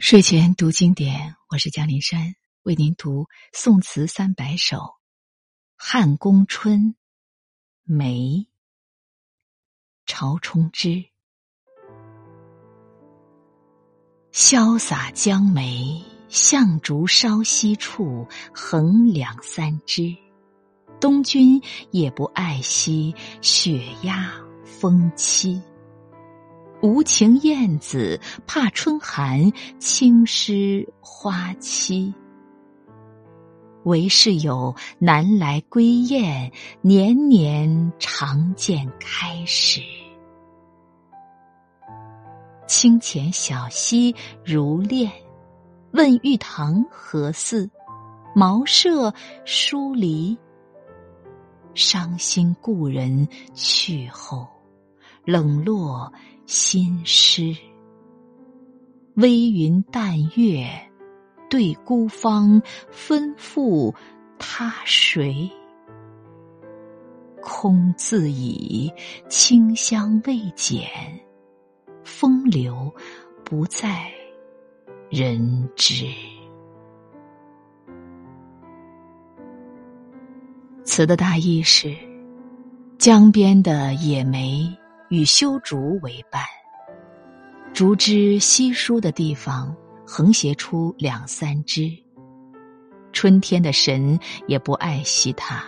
睡前读经典，我是江林山，为您读宋词三百首《汉宫春》梅朝冲之。潇洒江梅，向竹稍息处，横两三枝。东君也不爱惜，雪压风凄。无情燕子怕春寒，轻湿花期。唯是有南来归雁，年年常见开始。清浅小溪如练，问玉堂何似？茅舍疏离，伤心故人去后，冷落。心诗，微云淡月，对孤芳吩咐他谁？空自倚，清香未减，风流不在人知。词的大意是：江边的野梅。与修竹为伴，竹枝稀疏的地方横斜出两三枝。春天的神也不爱惜它，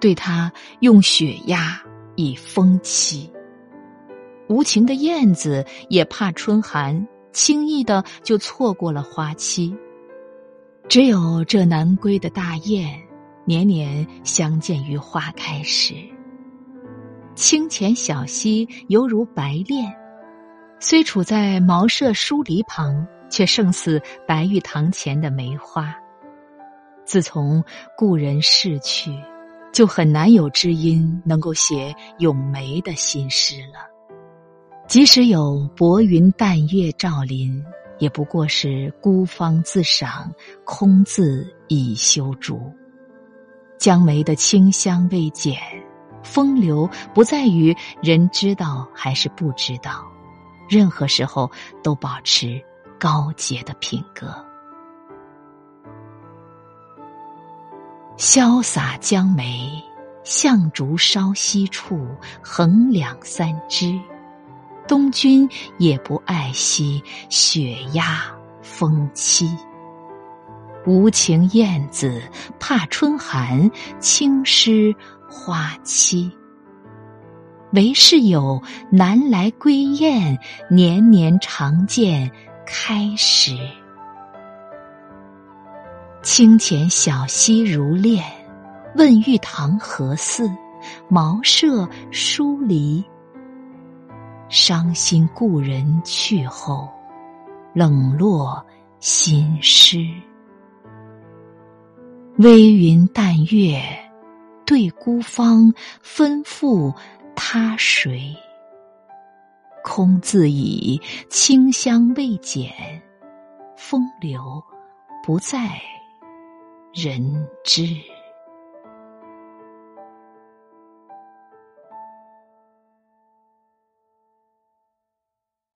对它用雪压以风凄。无情的燕子也怕春寒，轻易的就错过了花期。只有这南归的大雁，年年相见于花开时。清浅小溪犹如白练，虽处在茅舍疏篱旁，却胜似白玉堂前的梅花。自从故人逝去，就很难有知音能够写咏梅的心诗了。即使有薄云淡月照临，也不过是孤芳自赏，空自倚修竹。江梅的清香未减。风流不在于人知道还是不知道，任何时候都保持高洁的品格。潇洒江梅，向竹稍息处，横两三枝。东君也不爱惜，雪压风凄。无情燕子怕春寒，轻湿。花期，唯是有南来归雁，年年常见开时。清浅小溪如练，问玉堂何似？茅舍疏离，伤心故人去后，冷落心诗。微云淡月。对孤芳吩咐他谁？空自倚，清香未减，风流不在人知。